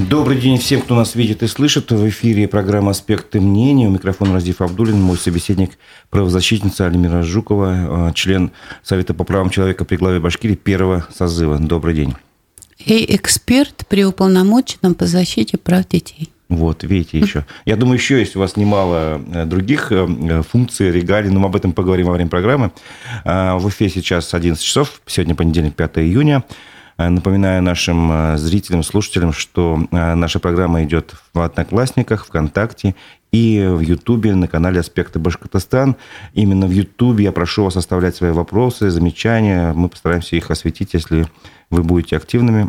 Добрый день всем, кто нас видит и слышит. В эфире программа «Аспекты мнения». У микрофона Раздив Абдулин, мой собеседник, правозащитница Альмира Жукова, э, член Совета по правам человека при главе Башкирии первого созыва. Добрый день. И эксперт при уполномоченном по защите прав детей. Вот, видите, еще. Я думаю, еще есть у вас немало э, других э, функций, регалий, но мы об этом поговорим во время программы. В эфире сейчас 11 часов, сегодня понедельник, 5 июня. Напоминаю нашим зрителям, слушателям, что наша программа идет в Одноклассниках, ВКонтакте и в Ютубе на канале «Аспекты Башкортостан». Именно в Ютубе я прошу вас оставлять свои вопросы, замечания. Мы постараемся их осветить, если вы будете активными.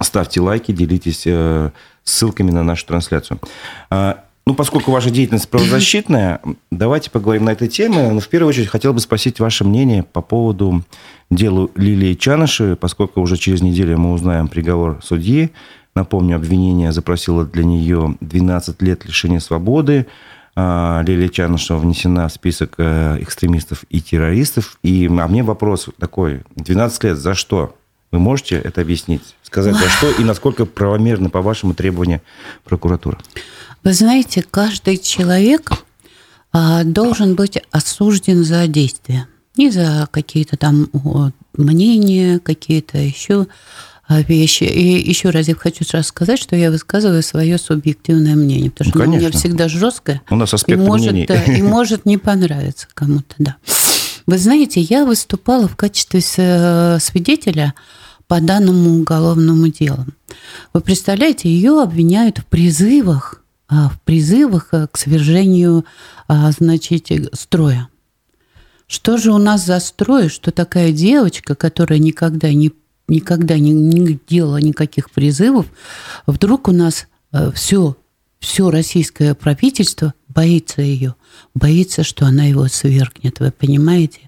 Ставьте лайки, делитесь э, ссылками на нашу трансляцию. Ну, поскольку ваша деятельность правозащитная, давайте поговорим на этой теме. Но в первую очередь хотел бы спросить ваше мнение по поводу дела Лилии Чаныши, поскольку уже через неделю мы узнаем приговор судьи. Напомню, обвинение запросило для нее 12 лет лишения свободы. А, Лилия Чанышева внесена в список э, экстремистов и террористов. И, а мне вопрос такой. 12 лет за что? Вы можете это объяснить? Сказать, за что и насколько правомерны, по вашему требованию, прокуратура? Вы знаете, каждый человек а, должен быть осужден за действия. Не за какие-то там мнения, какие-то еще а, вещи. И еще раз я хочу сразу сказать, что я высказываю свое субъективное мнение, потому что ну, оно у меня всегда жесткое. У нас аспект и может, да, и может не понравиться кому-то, да. Вы знаете, я выступала в качестве свидетеля по данному уголовному делу. Вы представляете, ее обвиняют в призывах, в призывах э, к свержению, а, значит, строя. Что же у нас за строй, что такая девочка, которая никогда не никогда не, не делала никаких призывов, вдруг у нас все, э, все российское правительство боится ее, боится, что она его свергнет, вы понимаете?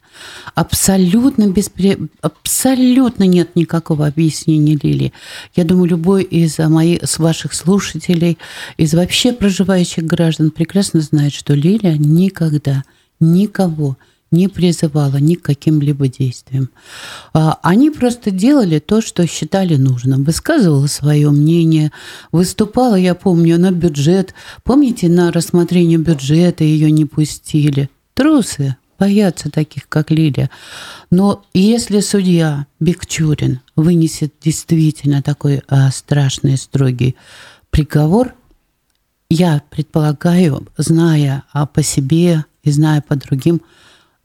Абсолютно, беспре... Абсолютно нет никакого объяснения Лили. Я думаю, любой из моих, с ваших слушателей, из вообще проживающих граждан прекрасно знает, что Лилия никогда никого не призывала ни к каким-либо действиям. А, они просто делали то, что считали нужным. Высказывала свое мнение, выступала, я помню, на бюджет. Помните, на рассмотрение бюджета ее не пустили. Трусы, боятся таких, как Лилия. Но если судья Бекчурин вынесет действительно такой а, страшный, строгий приговор, я предполагаю, зная а, по себе и зная по другим,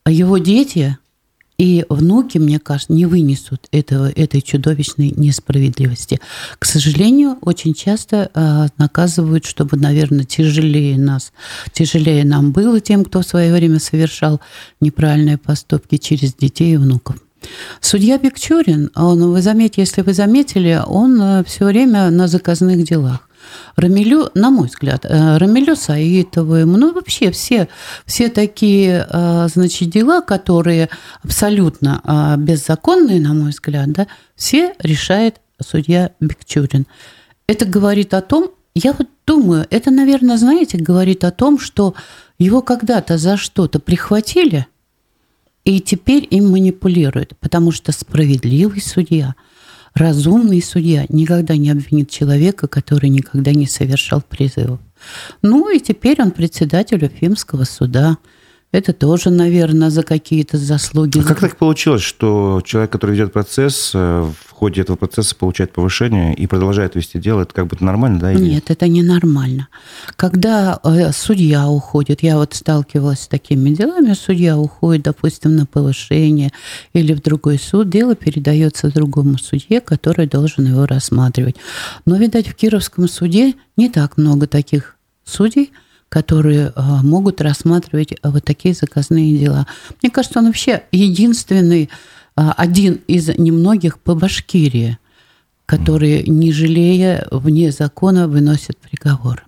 его дети и внуки, мне кажется, не вынесут этого, этой чудовищной несправедливости. К сожалению, очень часто э, наказывают, чтобы, наверное, тяжелее нас, тяжелее нам было тем, кто в свое время совершал неправильные поступки через детей и внуков. Судья Бекчурин, он, вы заметите, если вы заметили, он э, все время на заказных делах. Рамилю, на мой взгляд, э, Рамилю Саитовым, ну вообще все, все такие, э, значит, дела, которые абсолютно э, беззаконные, на мой взгляд, да, все решает судья Бекчурин. Это говорит о том, я вот думаю, это, наверное, знаете, говорит о том, что его когда-то за что-то прихватили, и теперь им манипулируют, потому что справедливый судья – разумный судья никогда не обвинит человека, который никогда не совершал призывов. Ну и теперь он председатель Уфимского суда. Это тоже, наверное, за какие-то заслуги. А как так получилось, что человек, который ведет процесс, э, в ходе этого процесса получает повышение и продолжает вести дело? Это как бы нормально, да? Или... Нет, это не нормально. Когда э, судья уходит, я вот сталкивалась с такими делами, судья уходит, допустим, на повышение или в другой суд, дело передается другому судье, который должен его рассматривать. Но, видать, в Кировском суде не так много таких судей, которые а, могут рассматривать а, вот такие заказные дела. Мне кажется, он вообще единственный, а, один из немногих по Башкирии, которые, не жалея, вне закона выносят приговор.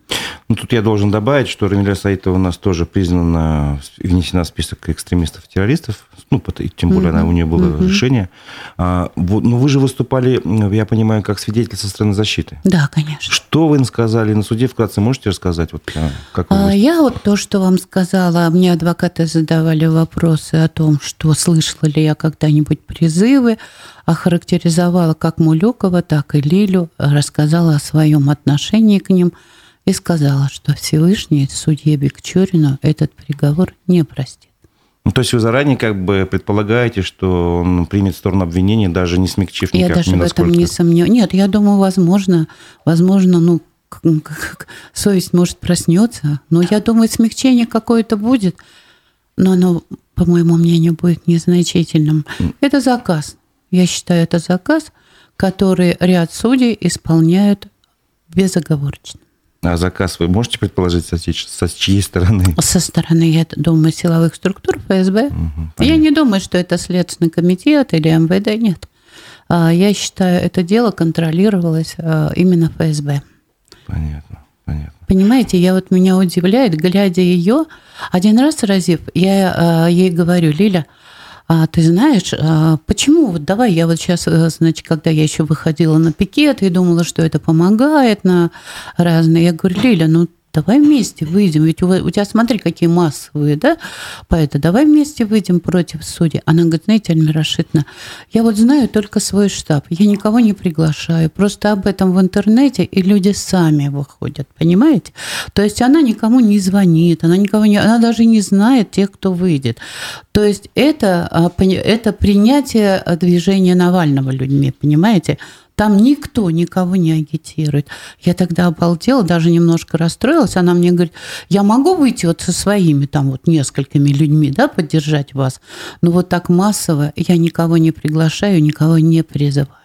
Ну, тут я должен добавить, что Рамиля Саитова у нас тоже признана внесена в список экстремистов-террористов. Ну, тем более mm-hmm. она, у нее было mm-hmm. решение. А, вот, но вы же выступали, я понимаю, как свидетель со стороны защиты. Да, конечно. Что вы сказали на суде? Вкратце можете рассказать? Вот, а, как вы а, я вот то, что вам сказала, мне адвокаты задавали вопросы о том, что слышала ли я когда-нибудь призывы, охарактеризовала как Мулюкова, так и Лилю, рассказала о своем отношении к ним – и сказала, что Всевышний судье Бекчурину этот приговор не простит. Ну, то есть вы заранее как бы предполагаете, что он примет сторону обвинения, даже не смягчив никак Я даже ни в этом не сомневаюсь. Нет, я думаю, возможно, возможно, ну, совесть может проснется, но я думаю, смягчение какое-то будет, но оно, по моему мнению, будет незначительным. Это заказ. Я считаю, это заказ, который ряд судей исполняют безоговорочно. А заказ вы можете предположить, со, со чьей стороны? Со стороны, я думаю, силовых структур ФСБ. Угу, я не думаю, что это Следственный комитет или МВД, нет. А, я считаю, это дело контролировалось а, именно ФСБ. Понятно, понятно. Понимаете, я вот меня удивляет, глядя ее, один раз разив, я а, ей говорю, Лиля, а, ты знаешь, а, почему, вот давай я вот сейчас, э, значит, когда я еще выходила на пикет и думала, что это помогает на разные, я говорю, Лиля, ну давай вместе выйдем, ведь у, у тебя, смотри, какие массовые, да, поэты, давай вместе выйдем против судей. Она говорит, знаете, Альмира Рашидовна, я вот знаю только свой штаб, я никого не приглашаю, просто об этом в интернете, и люди сами выходят, понимаете? То есть она никому не звонит, она никого не, она даже не знает тех, кто выйдет. То есть это, а, это принятие движения Навального людьми, понимаете? Там никто никого не агитирует. Я тогда обалдела, даже немножко расстроилась. Она мне говорит, я могу выйти вот со своими там вот несколькими людьми, да, поддержать вас, но вот так массово я никого не приглашаю, никого не призываю.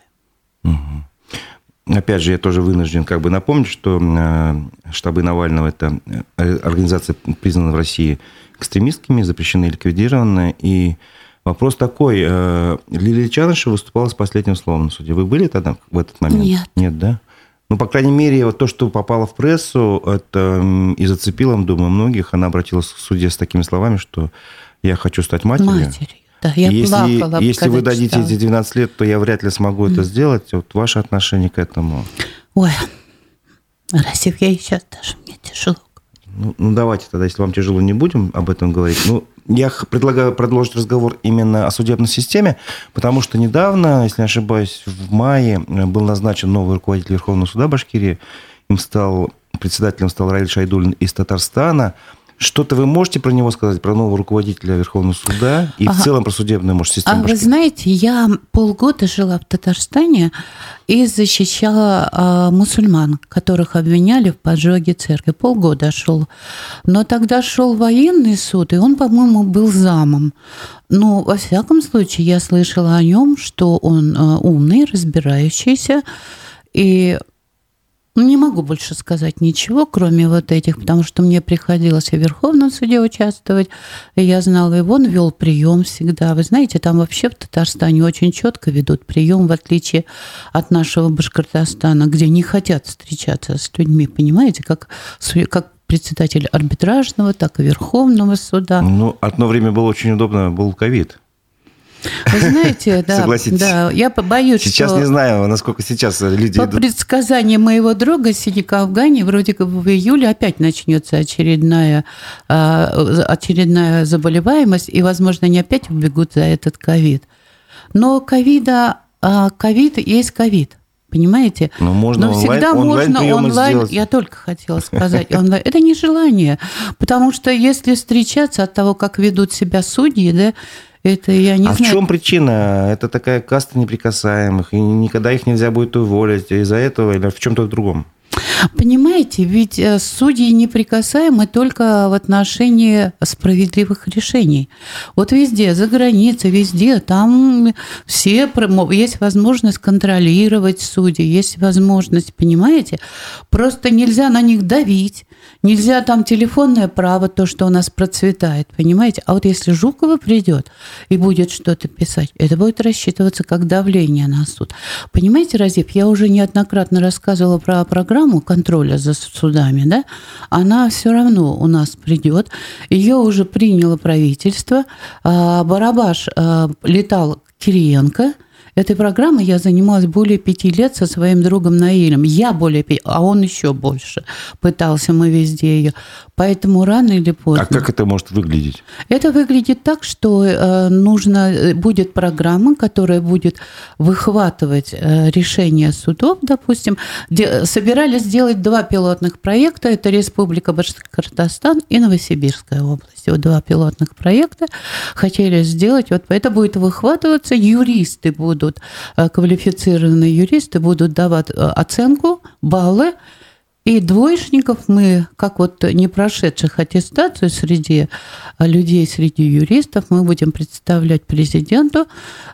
Угу. Опять же, я тоже вынужден как бы напомнить, что э, штабы Навального – это э, организация, признана в России экстремистскими, запрещены и ликвидированы, и Вопрос такой. Э, Лилия Чанышева выступала с последним словом на суде. Вы были тогда в этот момент? Нет. Нет, да? Ну, по крайней мере, вот то, что попало в прессу, это и зацепило, думаю, многих. Она обратилась к суде с такими словами, что я хочу стать матерью. Матерью. Да, я если, плакала, если вы дадите читала. эти 12 лет, то я вряд ли смогу mm. это сделать. Вот ваше отношение к этому? Ой, Расив, я сейчас даже мне тяжело. Ну, ну, давайте тогда, если вам тяжело, не будем об этом говорить. Ну, я предлагаю продолжить разговор именно о судебной системе, потому что недавно, если не ошибаюсь, в мае был назначен новый руководитель Верховного суда Башкирии. Им стал, председателем стал Раиль Шайдулин из Татарстана. Что-то вы можете про него сказать, про нового руководителя Верховного суда и ага. в целом про судебную, может, систему? А вы знаете, я полгода жила в Татарстане и защищала а, мусульман, которых обвиняли в поджоге церкви. Полгода шел. Но тогда шел военный суд, и он, по-моему, был замом. Но, во всяком случае, я слышала о нем, что он а, умный, разбирающийся, и не могу больше сказать ничего, кроме вот этих, потому что мне приходилось и в Верховном суде участвовать, и я знала, и он вел прием всегда. Вы знаете, там вообще в Татарстане очень четко ведут прием, в отличие от нашего Башкортостана, где не хотят встречаться с людьми, понимаете, как, как председатель арбитражного, так и Верховного суда. Ну, одно время было очень удобно, был ковид. Вы знаете, да, Согласитесь. да, я боюсь, Сейчас что... не знаю, насколько сейчас люди По идут. предсказанию моего друга Синика Афгани, вроде как в июле опять начнется очередная, а, очередная заболеваемость, и, возможно, они опять убегут за этот ковид. Но ковида, а, ковид есть ковид. Понимаете? Но можно Но всегда онлайн, можно онлайн. Сделать. Я только хотела сказать онлайн. Это не желание, потому что если встречаться от того, как ведут себя судьи, да, это я не а знаю. в чем причина? Это такая каста неприкасаемых, и никогда их нельзя будет уволить из-за этого или в чем-то другом? Понимаете, ведь э, судьи неприкасаемы только в отношении справедливых решений. Вот везде, за границей, везде, там все, есть возможность контролировать судей, есть возможность, понимаете? Просто нельзя на них давить, нельзя там телефонное право, то, что у нас процветает, понимаете? А вот если Жукова придет и будет что-то писать, это будет рассчитываться как давление на суд. Понимаете, Разив, я уже неоднократно рассказывала про программу, контроля за судами, да, она все равно у нас придет. Ее уже приняло правительство. А, Барабаш а, летал Кириенко – Этой программой я занималась более пяти лет со своим другом Наилем. Я более пяти, а он еще больше пытался, мы везде ее. Поэтому рано или поздно... А как это может выглядеть? Это выглядит так, что э, нужно, э, будет программа, которая будет выхватывать э, решения судов, допустим. Собирались сделать два пилотных проекта. Это Республика Башкортостан и Новосибирская область. Вот два пилотных проекта хотели сделать. Вот это будет выхватываться, юристы будут, квалифицированные юристы будут давать оценку, баллы, и двоечников мы, как вот не прошедших аттестацию среди э, людей, среди юристов, мы будем представлять президенту,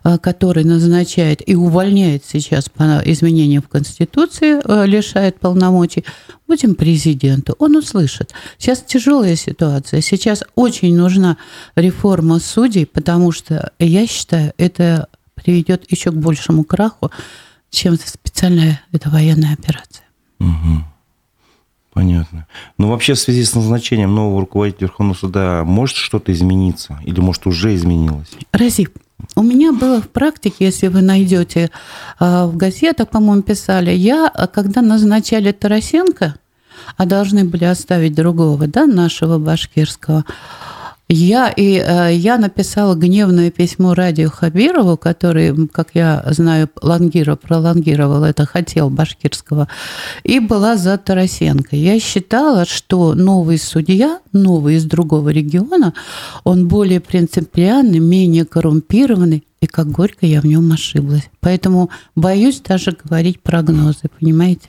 э, который назначает и увольняет сейчас по изменениям в Конституции, э, лишает полномочий, будем президенту. Он услышит. Сейчас тяжелая ситуация. Сейчас очень нужна реформа судей, потому что, я считаю, это приведет еще к большему краху, чем специальная это военная операция. Угу. Понятно. Но вообще в связи с назначением нового руководителя Верховного суда может что-то измениться? Или может уже изменилось? Разив. У меня было в практике, если вы найдете а, в газетах, по-моему, писали, я, когда назначали Тарасенко, а должны были оставить другого, да, нашего башкирского, я, и, э, я написала гневное письмо Радио Хабирову, который, как я знаю, лангира, пролонгировал это, хотел башкирского, и была за Тарасенко. Я считала, что новый судья, новый из другого региона, он более принципиальный, менее коррумпированный, и как горько я в нем ошиблась. Поэтому боюсь даже говорить прогнозы, понимаете?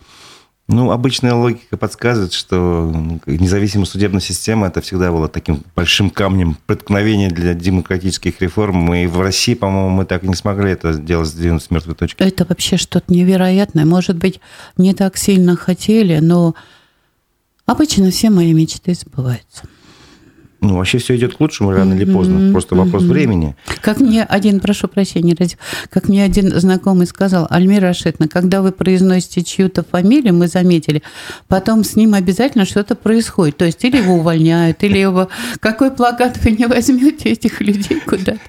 Ну, обычная логика подсказывает, что ну, независимая судебная система это всегда было таким большим камнем преткновения для демократических реформ. И в России, по-моему, мы так и не смогли это сделать, сдвинуть с мертвой точки. Это вообще что-то невероятное. Может быть, не так сильно хотели, но обычно все мои мечты сбываются. Ну, вообще все идет к лучшему рано или поздно. Просто вопрос времени. Как мне один, прошу прощения, как мне один знакомый сказал, Альмира Рашидовна, когда вы произносите чью-то фамилию, мы заметили, потом с ним обязательно что-то происходит. То есть или его увольняют, или его... Какой плакат вы не возьмете этих людей куда-то.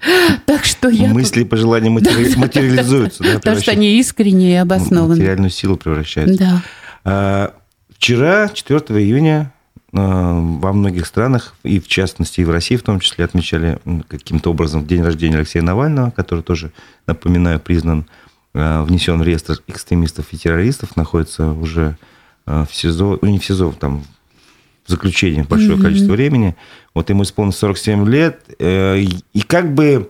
Так что я... Мысли и пожелания материализуются. Потому что они искренние и обоснованы. Материальную силу превращаются. Да. А, вчера, 4 июня, во многих странах, и в частности и в России в том числе, отмечали каким-то образом день рождения Алексея Навального, который тоже, напоминаю, признан, э, внесен в реестр экстремистов и террористов, находится уже э, в СИЗО, ну не в СИЗО, там в заключении большое mm-hmm. количество времени. Вот ему исполнилось 47 лет, и как бы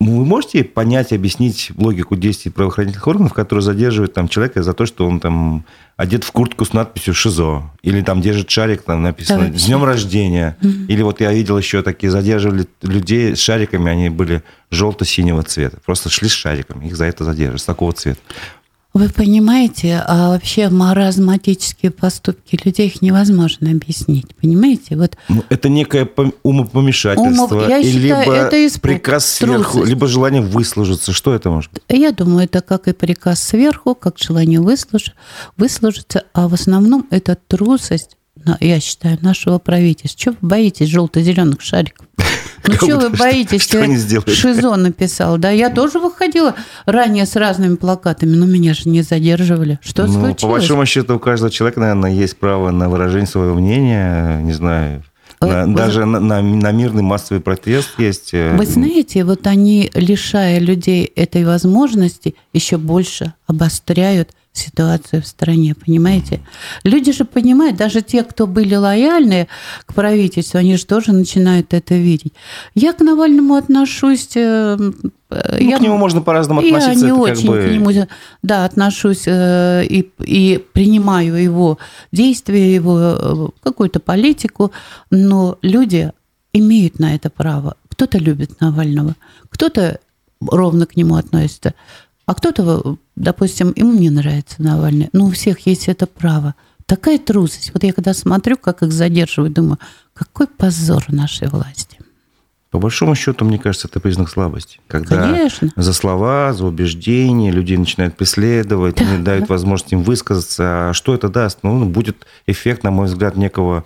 вы можете понять, объяснить логику действий правоохранительных органов, которые задерживают там человека за то, что он там одет в куртку с надписью ШИЗО, или там держит шарик, там написано да, «С днем рождения», mm-hmm. или вот я видел еще такие, задерживали людей с шариками, они были желто-синего цвета, просто шли с шариками, их за это задерживают, с такого цвета. Вы понимаете, а вообще маразматические поступки людей их невозможно объяснить, понимаете? Вот ну, это некое умопомешательство, Умов... Я считаю, либо это испуг, приказ сверху, трусость. либо желание выслужиться. Что это может быть? Я думаю, это как и приказ сверху, как желание выслуж... выслужиться, а в основном это трусость, я считаю, нашего правительства. Чего вы боитесь желто-зеленых шариков? Ну что вы боитесь? Что они сделали? Шизо написал, да? Я тоже выходила ранее с разными плакатами, но меня же не задерживали. Что ну, случилось? По большому счету у каждого человека, наверное, есть право на выражение своего мнения, не знаю, на, вы, даже на, на, на мирный массовый протест есть. Э, вы знаете, вот они, лишая людей этой возможности, еще больше обостряют ситуацию в стране, понимаете? Люди же понимают, даже те, кто были лояльны к правительству, они же тоже начинают это видеть. Я к Навальному отношусь... Э, ну, я, к нему можно по-разному относиться. Я не очень бы... к нему, да, отношусь э, и, и принимаю его действия, его э, какую-то политику, но люди имеют на это право. Кто-то любит Навального, кто-то ровно к нему относится. А кто-то, допустим, ему не нравится Навальный. Ну, у всех есть это право. Такая трусость. Вот я когда смотрю, как их задерживают, думаю, какой позор нашей власти. По большому счету, мне кажется, это признак слабости. Когда Конечно. за слова, за убеждения людей начинают преследовать, Да, не дают да. возможность им высказаться. А что это даст? Ну, будет эффект, на мой взгляд, некого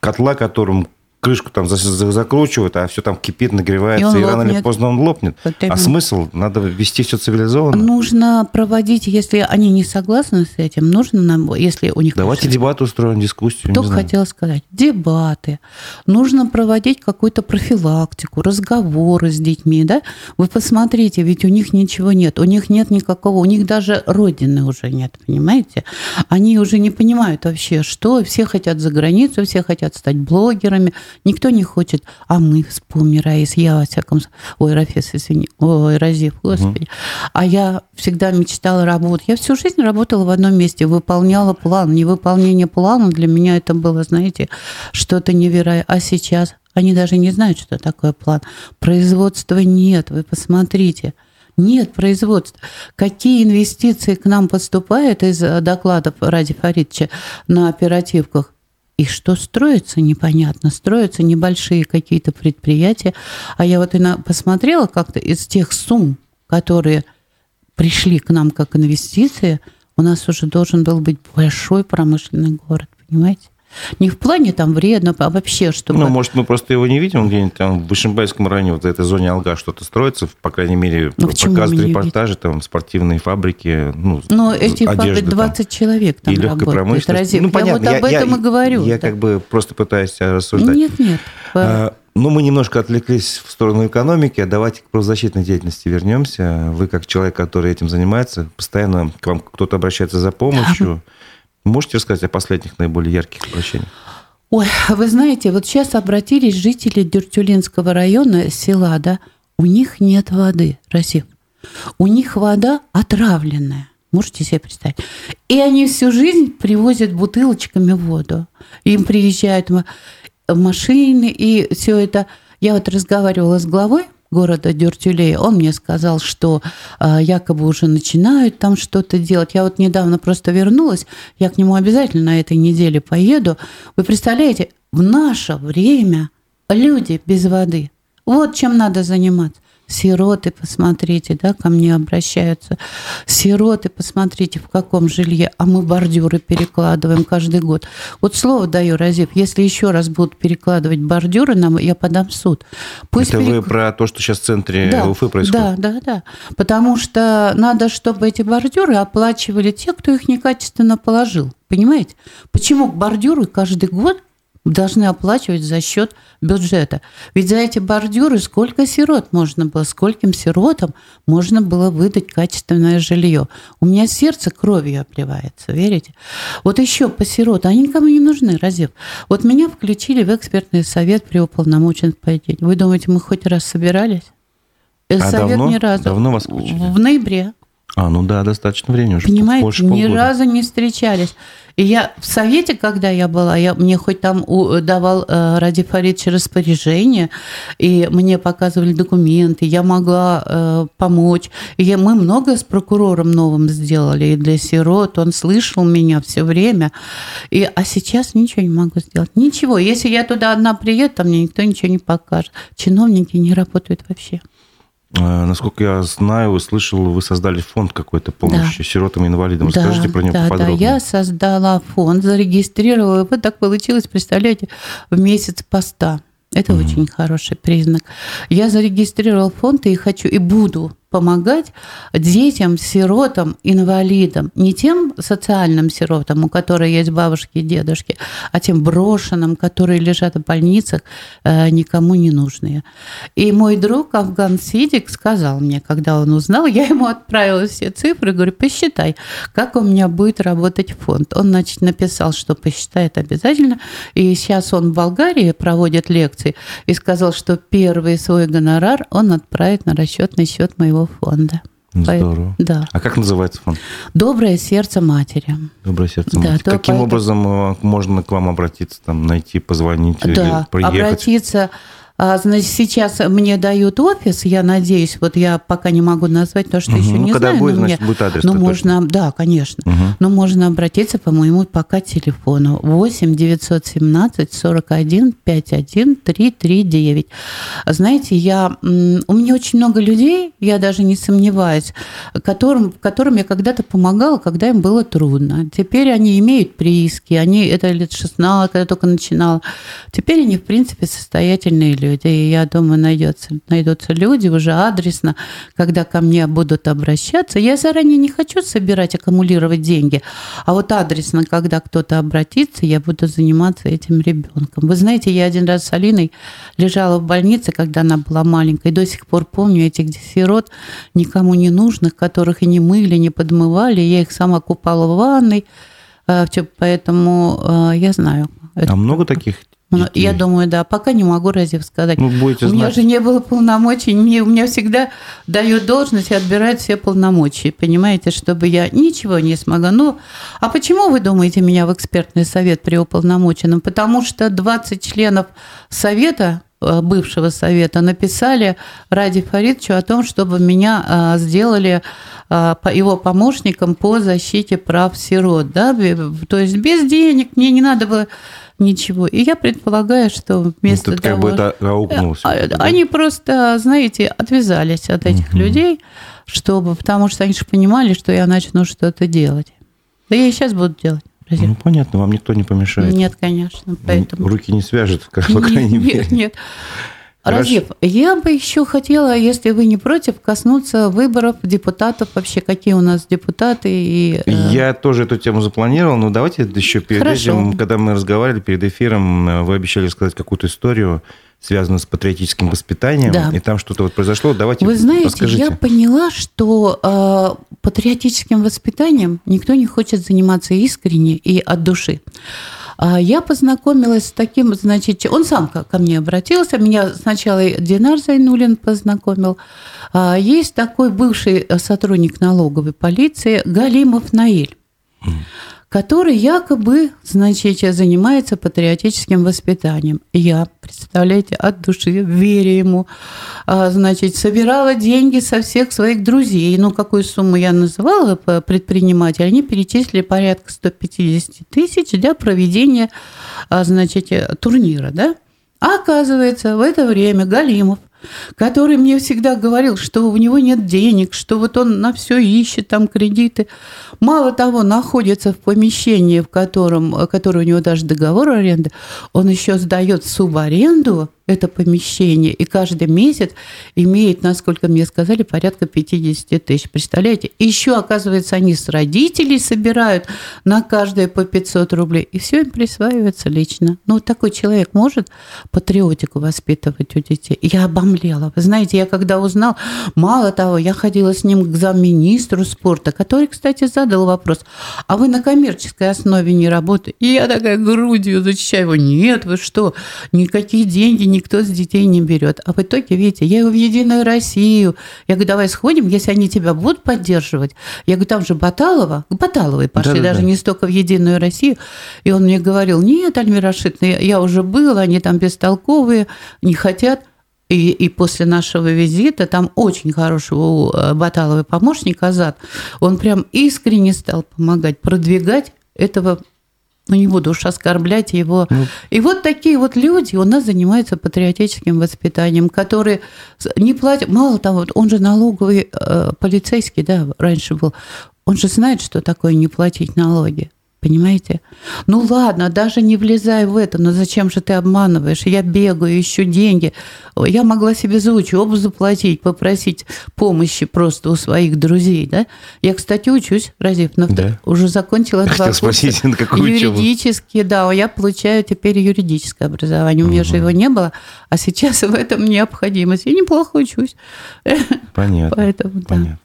котла, которым крышку там за- за- закручивают, а все там кипит, нагревается, И и, рано или поздно он лопнет. Вот а смысл? Надо вести все цивилизованно. Нужно проводить, если они не согласны с этим, нужно нам, если у них... Давайте конечно, дебат устроим, дискуссию. Только хотела сказать, дебаты. Нужно проводить какую-то профилактику, разговоры с детьми, да? Вы посмотрите, ведь у них ничего нет, у них нет никакого, у них даже родины уже нет, понимаете? Они уже не понимают вообще, что все хотят за границу, все хотят стать блогерами, никто не хочет, а мы, вспомни, Раис, я во всяком ой, Рафис, извини, ой, Разив, господи, а я всегда мечтала работать, я всю жизнь работала в одном месте, выполняла план, невыполнение плана для меня это было, знаете, что-то невероятное, а сейчас они даже не знают, что такое план. Производства нет, вы посмотрите. Нет производства. Какие инвестиции к нам поступают из э, докладов Ради Фаридовича на оперативках? И что строится, непонятно. Строятся небольшие какие-то предприятия. А я вот посмотрела как-то из тех сумм, которые пришли к нам как инвестиции, у нас уже должен был быть большой промышленный город, понимаете? Не в плане там вредно, а вообще, чтобы... Ну, может, мы просто его не видим где-нибудь там в Вышимбайском районе, вот в этой зоне Алга что-то строится, по крайней мере, Ну, показывают репортажи, там, спортивные фабрики, ну, Но эти одежда фабрики, там. 20 человек там и легкой работает. промышленности. Разив. Ну, я понятно, вот об этом и говорю. Я да. как бы просто пытаюсь э, рассуждать. Нет, нет. А, Ну, мы немножко отвлеклись в сторону экономики, а давайте к правозащитной деятельности вернемся. Вы, как человек, который этим занимается, постоянно к вам кто-то обращается за помощью. Можете рассказать о последних наиболее ярких обращениях? Ой, вы знаете, вот сейчас обратились жители Дюртюлинского района, села, да, у них нет воды, Расив. У них вода отравленная. Можете себе представить? И они всю жизнь привозят бутылочками воду. Им приезжают ма- машины, и все это. Я вот разговаривала с главой города Дюртюлей, он мне сказал, что а, якобы уже начинают там что-то делать. Я вот недавно просто вернулась, я к нему обязательно на этой неделе поеду. Вы представляете, в наше время люди без воды. Вот чем надо заниматься. Сироты, посмотрите, да, ко мне обращаются. Сироты, посмотрите, в каком жилье. А мы бордюры перекладываем каждый год. Вот слово даю, Разив, если еще раз будут перекладывать бордюры, нам, я подам в суд. Пусть Это вы перек- про то, что сейчас в центре Уфы происходит? да, да, да. Потому что надо, чтобы эти бордюры оплачивали те, кто их некачественно положил. Понимаете? Почему бордюры каждый год должны оплачивать за счет бюджета? Ведь за эти бордюры сколько сирот можно было, скольким сиротам можно было выдать качественное жилье. У меня сердце кровью обливается, верите? Вот еще по сиротам, они никому не нужны, Разив. Вот меня включили в экспертный совет при уполномоченных по этим. Вы думаете, мы хоть раз собирались? А Совет давно? ни разу. Давно вас включили? В ноябре. А, ну да, достаточно времени уже. Понимаете, больше ни полгода. разу не встречались. И я в совете, когда я была, я, мне хоть там у- давал э, Ради Фаридович распоряжение, и мне показывали документы, я могла э, помочь. И я, мы много с прокурором новым сделали, и для сирот, он слышал меня все время. И, а сейчас ничего не могу сделать. Ничего. Если я туда одна приеду, там мне никто ничего не покажет. Чиновники не работают вообще. А, Насколько я знаю, слышал, вы создали фонд какой-то помощи сиротам и инвалидам. Да, Расскажите про него да, да, поподробнее. я создала фонд, зарегистрировала. Вот так получилось, представляете, в месяц поста. Это очень хороший признак. Я зарегистрировала фонд и хочу, и буду помогать детям, сиротам, инвалидам. Не тем социальным сиротам, у которых есть бабушки и дедушки, а тем брошенным, которые лежат в больницах, э, никому не нужные. И мой друг Афган Сидик сказал мне, когда он узнал, я ему отправила все цифры, говорю, посчитай, как у меня будет работать фонд. Он, значит, написал, что посчитает обязательно. И сейчас он в Болгарии проводит лекции и сказал, что первый свой гонорар он отправит на расчетный счет моего фонда. Здорово. Да. А как называется фонд? Доброе сердце матери. Доброе сердце. Матери. Каким поэтому- образом э, можно к вам обратиться, там, найти, позвонить Да, или приехать? обратиться значит, сейчас мне дают офис, я надеюсь, вот я пока не могу назвать, то, что Мгм. еще Ну, не когда знаю. будет, но мне- значит, будет адрес. ну, можно, да, конечно. Мгм. Но можно обратиться по моему пока телефону 8 917 41 51 339. Знаете, я, у меня очень много людей, я даже не сомневаюсь, которым, которым я когда-то помогала, когда им было трудно. Теперь они имеют прииски, они, это лет 16, когда только начинала. Теперь они, в принципе, состоятельные люди. И я думаю, найдется, найдутся люди уже адресно, когда ко мне будут обращаться. Я заранее не хочу собирать, аккумулировать деньги, а вот адресно, когда кто-то обратится, я буду заниматься этим ребенком. Вы знаете, я один раз с Алиной лежала в больнице, когда она была маленькая, и до сих пор помню этих сирот, никому не нужных, которых и не мыли, не подмывали. Я их сама купала в ванной, э, поэтому э, я знаю. А много таких? Ну, детей? Я думаю, да. Пока не могу разве сказать. Ну, будете у меня знать. же не было полномочий. Мне, у меня всегда дают должность и отбирают все полномочия. Понимаете, чтобы я ничего не смогла. Ну, а почему вы думаете меня в экспертный совет при уполномоченном? Потому что 20 членов совета э, бывшего совета написали Ради Фаридовичу о том, чтобы меня а, сделали по- его помощником по защите прав сирот. Да? То есть без денег мне не надо было ничего. И я предполагаю, что вместо Тут как того... бы это аукнулось. А, Они просто, знаете, отвязались от этих людей, чтобы, потому что они же понимали, что я начну что-то делать. Да я и сейчас буду делать. Разве? Ну, понятно, вам никто не помешает. Нет, конечно. Поэтому... Руки не свяжет, как, по Нет, крайней мере. Нет, нет. Разив, я бы еще хотела, если вы не против, коснуться выборов депутатов, вообще какие у нас депутаты. И, э, Я тоже эту тему запланировал, но давайте еще перед Хорошо. этим, когда мы разговаривали перед эфиром, э, вы обещали сказать какую-то историю, связанную с патриотическим воспитанием, Да. и там что-то вот произошло. Давайте Вы знаете, расскажите. я поняла, что э, патриотическим воспитанием никто не хочет заниматься искренне и от души. А Я познакомилась с таким, значит, он сам ко мне обратился, меня сначала Динар Зайнулин познакомил. А Есть такой бывший сотрудник налоговой полиции Галимов Наиль который якобы, значит, занимается патриотическим воспитанием. Я, представляете, от души, веря ему, а, значит, собирала деньги со всех своих друзей. Ну, какую сумму я называла предприниматель, они перечислили порядка 150 тысяч для проведения, а, значит, турнира, да? А оказывается, в это время Галимов, который мне всегда говорил, что у него нет денег, что вот он на все ищет, там кредиты. Мало того, находится в помещении, в котором, которое у него даже договор аренды, он еще сдает субаренду это помещение, и каждый месяц имеет, насколько мне сказали, порядка 50 тысяч. Представляете? И еще, оказывается, они с родителей собирают на каждое по 500 рублей, и все им присваивается лично. Ну, такой человек может патриотику воспитывать у детей. Я обомлела. Вы знаете, я когда узнал, мало того, я ходила с ним к замминистру спорта, который, кстати, задал вопрос, а вы на коммерческой основе не работаете? И я такая грудью защищаю его, нет, вы что, никакие деньги никто с детей не берет. А в итоге, видите, я его в Единую Россию. Я говорю, давай сходим, если они тебя будут поддерживать. Я говорю, там же Баталова, к Баталовой пошли, Да-да-да. даже не столько в Единую Россию. И он мне говорил, нет, Альмира Рашидовна, я- я уже был, они там бестолковые, не хотят. И, и после нашего визита там очень хороший у э, Баталовой помощник Азат. Он прям искренне стал помогать, продвигать этого ну, не буду уж оскорблять его. Ну. И вот такие вот люди у нас занимаются патриотическим воспитанием, которые не платят. Мало того, вот он же налоговый э, полицейский, да, раньше был. Он же знает, что такое не платить налоги. Понимаете? Ну ладно, даже не влезай в это, но зачем же ты обманываешь? Я бегаю, ищу деньги. Я могла себе за учебу заплатить, попросить помощи просто у своих друзей, да? Я, кстати, учусь, Разив, на Да. уже закончила два Хотел курса. спросить, на какую учебу? Юридически, да, я получаю теперь юридическое образование. У меня же его не было, а сейчас в этом необходимость. Я неплохо учусь. Понятно. Поэтому, да. Понятно.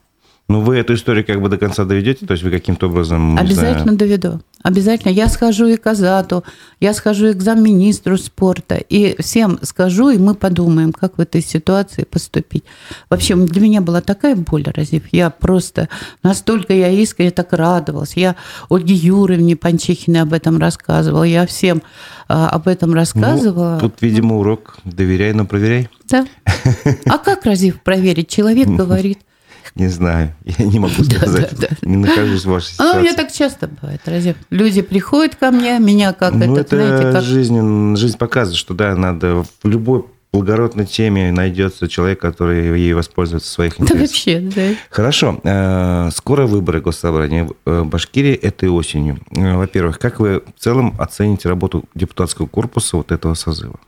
Ну, вы эту историю как бы до конца доведете, то есть вы каким-то образом... Обязательно знаю... доведу. Обязательно. Я схожу и к Азату, я схожу и к замминистру спорта, и всем скажу, и мы подумаем, как в этой ситуации поступить. Вообще, для меня была такая боль, Разив. Я просто настолько я искренне так радовалась. Я Ольге Юрьевне Панчихиной об этом рассказывала, я всем а, об этом рассказывала. Ну, тут, видимо, урок «доверяй, но проверяй». Да. А как, Разив, проверить? Человек говорит. Не знаю, я не могу сказать, да, да, да. не нахожусь в вашей ситуации. А у меня так часто бывает, разве? Люди приходят ко мне, меня как ну, это, знаете, как... Жизнь, жизнь показывает, что да, надо в любой благородной теме найдется человек, который ей воспользуется в своих интересах. Да вообще, да. Хорошо. Э, скоро выборы Госсобрания в Башкирии этой осенью. Э, во-первых, как вы в целом оцените работу депутатского корпуса вот этого созыва?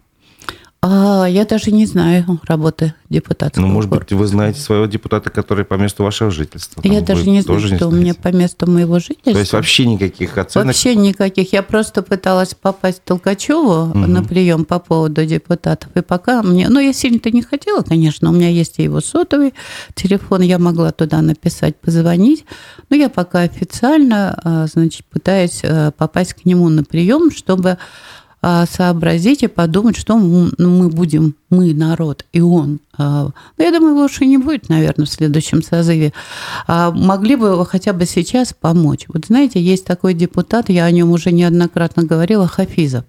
А я даже не знаю работы депутата. Ну, может быть, вы знаете своего депутата, который по месту вашего жительства. Там я даже не знаю, что у меня по месту моего жительства. То есть вообще никаких оценок? Вообще никаких. Я просто пыталась попасть к Толкачеву угу. на прием по поводу депутатов. И пока мне... Ну, я сильно-то не хотела, конечно. У меня есть и его сотовый телефон. Я могла туда написать, позвонить. Но я пока официально, а, значит, пытаюсь а, попасть к нему на прием, чтобы сообразить и подумать, что ну, мы будем, мы, народ, и он. А, ну, я думаю, лучше не будет, наверное, в следующем созыве. А могли бы вы хотя бы сейчас помочь. Вот знаете, есть такой депутат, я о нем уже неоднократно говорила, Хафизов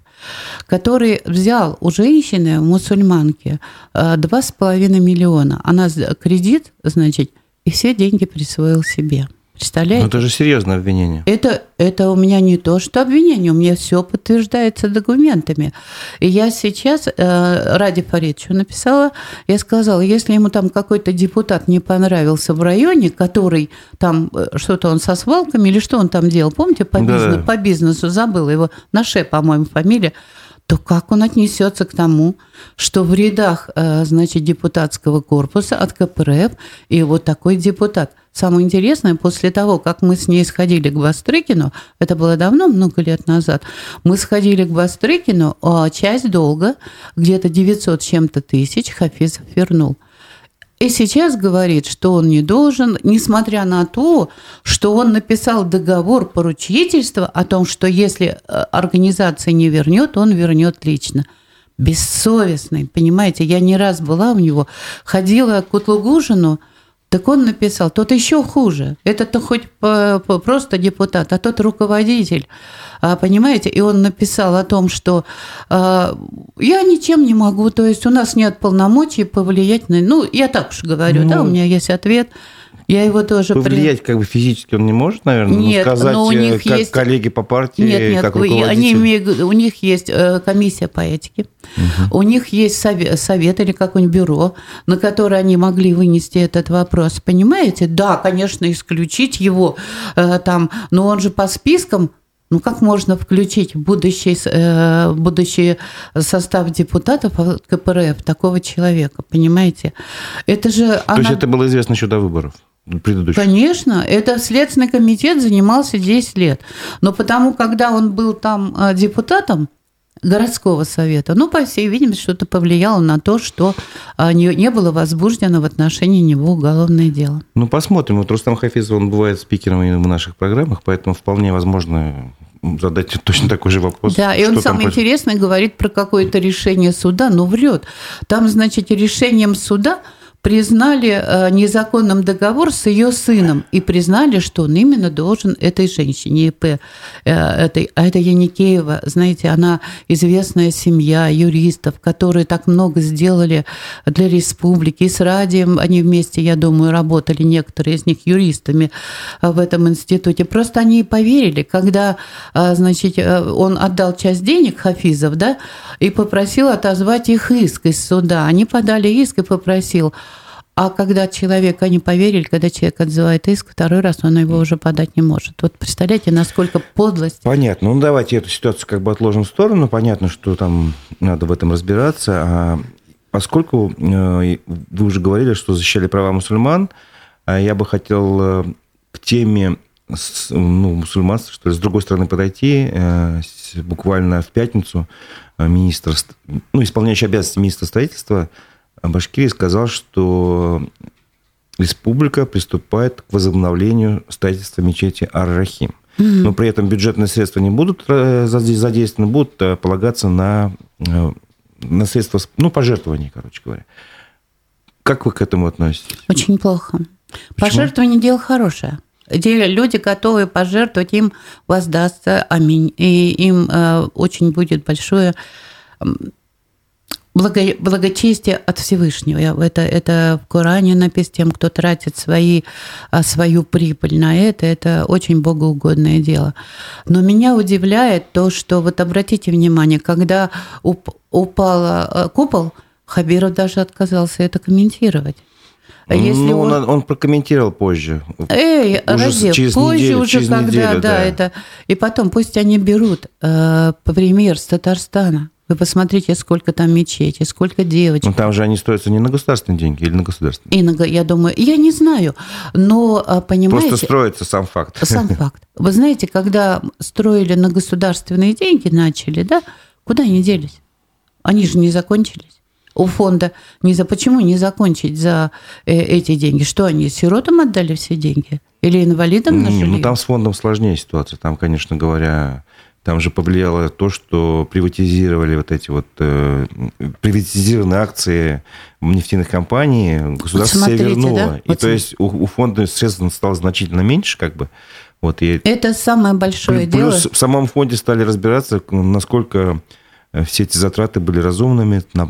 который взял у женщины, мусульманки, два с половиной миллиона. Она кредит, значит, и все деньги присвоил себе. Представляете? Но это же серьезное обвинение. Это, это у меня не то, что обвинение, у меня все подтверждается документами. И я сейчас э, Ради Фаридовичу написала, я сказала, если ему там какой-то депутат не понравился в районе, который там э, что-то он со свалками или что он там делал, помните, по, да. бизнесу, по бизнесу, забыла его, Наше, по-моему, фамилия, то как он отнесется к тому, что в рядах, э, значит, депутатского корпуса от КПРФ и вот такой депутат. Самое интересное, после того, как мы с ней сходили к Бастрыкину, это было давно, много лет назад, мы сходили к Бастрыкину, а часть долга, где-то 900 чем-то тысяч, Хафизов вернул. И сейчас говорит, что он не должен, несмотря на то, что он написал договор поручительства о том, что если э, организация не вернет, он вернет лично. Бессовестный, понимаете, я не раз была у него, ходила к Утлугужину – так он написал, тот еще хуже. Это-то хоть просто депутат, а тот руководитель. А, понимаете? И он написал о том, что а, я ничем не могу, то есть у нас нет полномочий повлиять на... Ну, я так уж говорю, ну, да, у меня есть ответ – я его тоже... Повлиять при... как бы физически он не может, наверное, нет, но сказать, но у них как есть... коллеги по партии, нет, нет, как руководитель. Они имеют... У них есть э, комиссия по этике, угу. у них есть совет, совет или какое-нибудь бюро, на которое они могли вынести этот вопрос. Понимаете? Да, конечно, исключить его э, там, но он же по спискам ну как можно включить будущий, э, будущий состав депутатов КПРФ такого человека, понимаете? Это же... То она... есть это было известно еще до выборов? Предыдущих? Конечно, это Следственный комитет занимался 10 лет. Но потому, когда он был там а, депутатом, городского совета. Ну, по всей видимости, что-то повлияло на то, что а, не, не было возбуждено в отношении него уголовное дело. Ну, посмотрим. Вот Рустам Хафизов, он бывает спикером в наших программах, поэтому вполне возможно задать точно такой же вопрос. Да, и он самое интересное говорит про какое-то решение суда, но врет. Там, значит, решением суда признали э, незаконным договор с ее сыном и признали, что он именно должен этой женщине, ИП, э, этой, а это Яникеева, знаете, она известная семья юристов, которые так много сделали для республики, и с Радием они вместе, я думаю, работали, некоторые из них юристами в этом институте. Просто они поверили, когда, э, значит, он отдал часть денег Хафизов, да, и попросил отозвать их иск из суда. Они подали иск и попросил а когда человек, они поверили, когда человек отзывает иск, второй раз он его уже подать не может. Вот представляете, насколько подлость. Понятно. Ну, давайте эту ситуацию как бы отложим в сторону. Понятно, что там надо в этом разбираться. А поскольку э, вы уже говорили, что защищали права мусульман, а я бы хотел э, к теме ну, мусульманства, что ли, с другой стороны подойти. Э, буквально в пятницу министр, ну, исполняющий обязанности министра строительства – Башкирии сказал, что республика приступает к возобновлению строительства мечети Ар-Рахим. Но при этом бюджетные средства не будут э, задействованы, будут э, полагаться на, э, на средства, ну, пожертвований, короче говоря. Как вы к этому относитесь? Очень плохо. Почему? Пожертвование – дело хорошее. Люди готовы пожертвовать, им воздастся, аминь. И им очень будет большое благо, благочестие от Всевышнего. Это, это в Коране написано, тем, кто тратит свои, а, свою прибыль на это, это очень богоугодное дело. Но меня удивляет то, что, вот обратите внимание, когда уп, упал а, купол, Хабиров даже отказался это комментировать. Если ну, он, он, он прокомментировал позже. Эй, уже Разев, через позже неделю, уже, через когда, неделю, да, да, это. И потом пусть они берут э, пример с Татарстана. Вы посмотрите, сколько там мечетей, сколько девочек. Ну, там же они строятся не на государственные деньги или на государственные? И на, я думаю, я не знаю, но а, понимаете... Просто строится сам факт. Сам факт. Вы знаете, когда строили на государственные деньги, начали, да, куда они делись? Они же не закончились. У фонда не за почему не закончить за э, эти деньги? Что они сиротам отдали все деньги или инвалидам на Ну там с фондом сложнее ситуация. Там, конечно говоря, там же повлияло то, что приватизировали вот эти вот э, приватизированные акции нефтяных компаний, государство вот себе вернуло. Да? И вот то есть у, у фонда средств стало значительно меньше, как бы. Вот, и Это самое большое плюс, дело. Плюс в самом фонде стали разбираться, насколько э, все эти затраты были разумными, ну,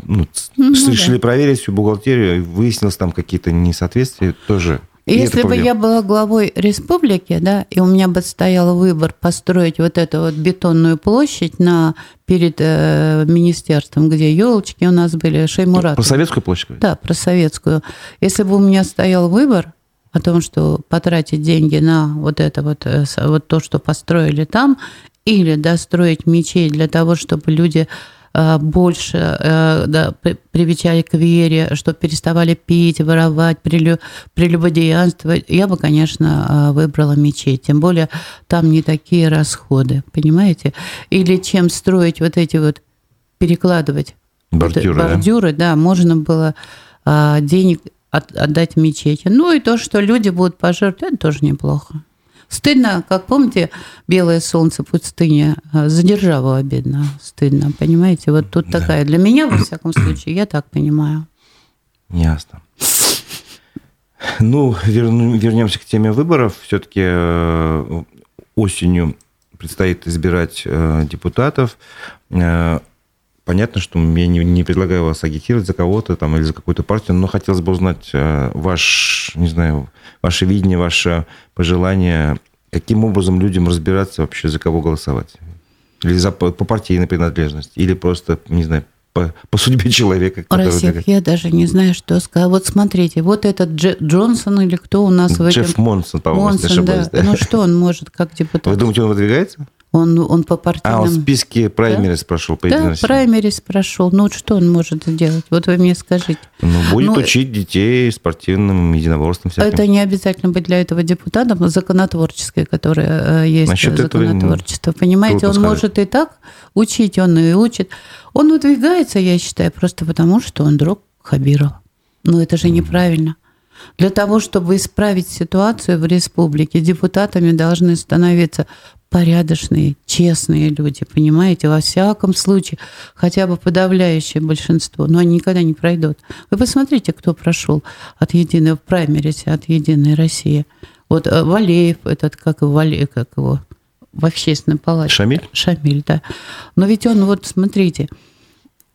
ну, решили да. проверить всю бухгалтерию, выяснилось там какие-то несоответствия тоже. Если бы я была главой республики, да, и у меня бы стоял выбор построить вот эту вот бетонную площадь на, перед э, министерством, где елочки у нас были, Шеймурат. Про советскую площадь? Да, про советскую. Если бы у меня стоял выбор о том, что потратить деньги на вот это вот, э, вот то, что построили там, или достроить мечеть для того, чтобы люди больше э, да, привечали к вере, что переставали пить, воровать, прелюбодеянствовать, я бы, конечно, э, выбрала мечеть. Тем более там не такие расходы, понимаете? Или чем строить вот эти вот, перекладывать бордюры, бордюры да? да, можно было денег отдать мечети. Ну и то, что люди будут пожертвовать, это тоже неплохо. Стыдно, как помните, белое солнце пустыни, а, за державу обидно, стыдно, понимаете? Вот тут да. такая, для меня, во всяком случае, я так понимаю. Ясно. Ну, вернемся к теме выборов. Все-таки э, осенью предстоит избирать э, депутатов. Э, понятно, что я не, не предлагаю вас агитировать за кого-то там или за какую-то партию, но хотелось бы узнать ваш, не знаю, ваше видение, ваше пожелание, каким образом людям разбираться вообще, за кого голосовать? Или за, по партийной принадлежности, или просто, не знаю, по, по судьбе человека. Рассек, я даже не знаю, что сказать. Вот смотрите, вот этот Дж, Джонсон или кто у нас в этом... Джефф Монсон, по-моему, Монсон. Да. Да. Ну что он может как депутат? Вы думаете, он выдвигается? Он, он по партийным... А, он в списке праймерис да? прошел по Да, праймерис прошел. Ну, что он может сделать? Вот вы мне скажите. Ну, будет ну, учить детей спортивным единоборством всяким. Это не обязательно быть для этого депутатом, но законотворческое, которое э, есть Насчет законотворчество. Этого Понимаете, он сказать. может и так учить, он и учит. Он выдвигается, я считаю, просто потому, что он друг Хабирова. Но это же неправильно. Для того, чтобы исправить ситуацию в республике, депутатами должны становиться порядочные, честные люди, понимаете, во всяком случае, хотя бы подавляющее большинство, но они никогда не пройдут. Вы посмотрите, кто прошел от единой в праймерисе, от Единой России. Вот э, Валеев, этот, как Валеев, как его, в общественной палате. Шамиль? Шамиль, да. Но ведь он, вот смотрите,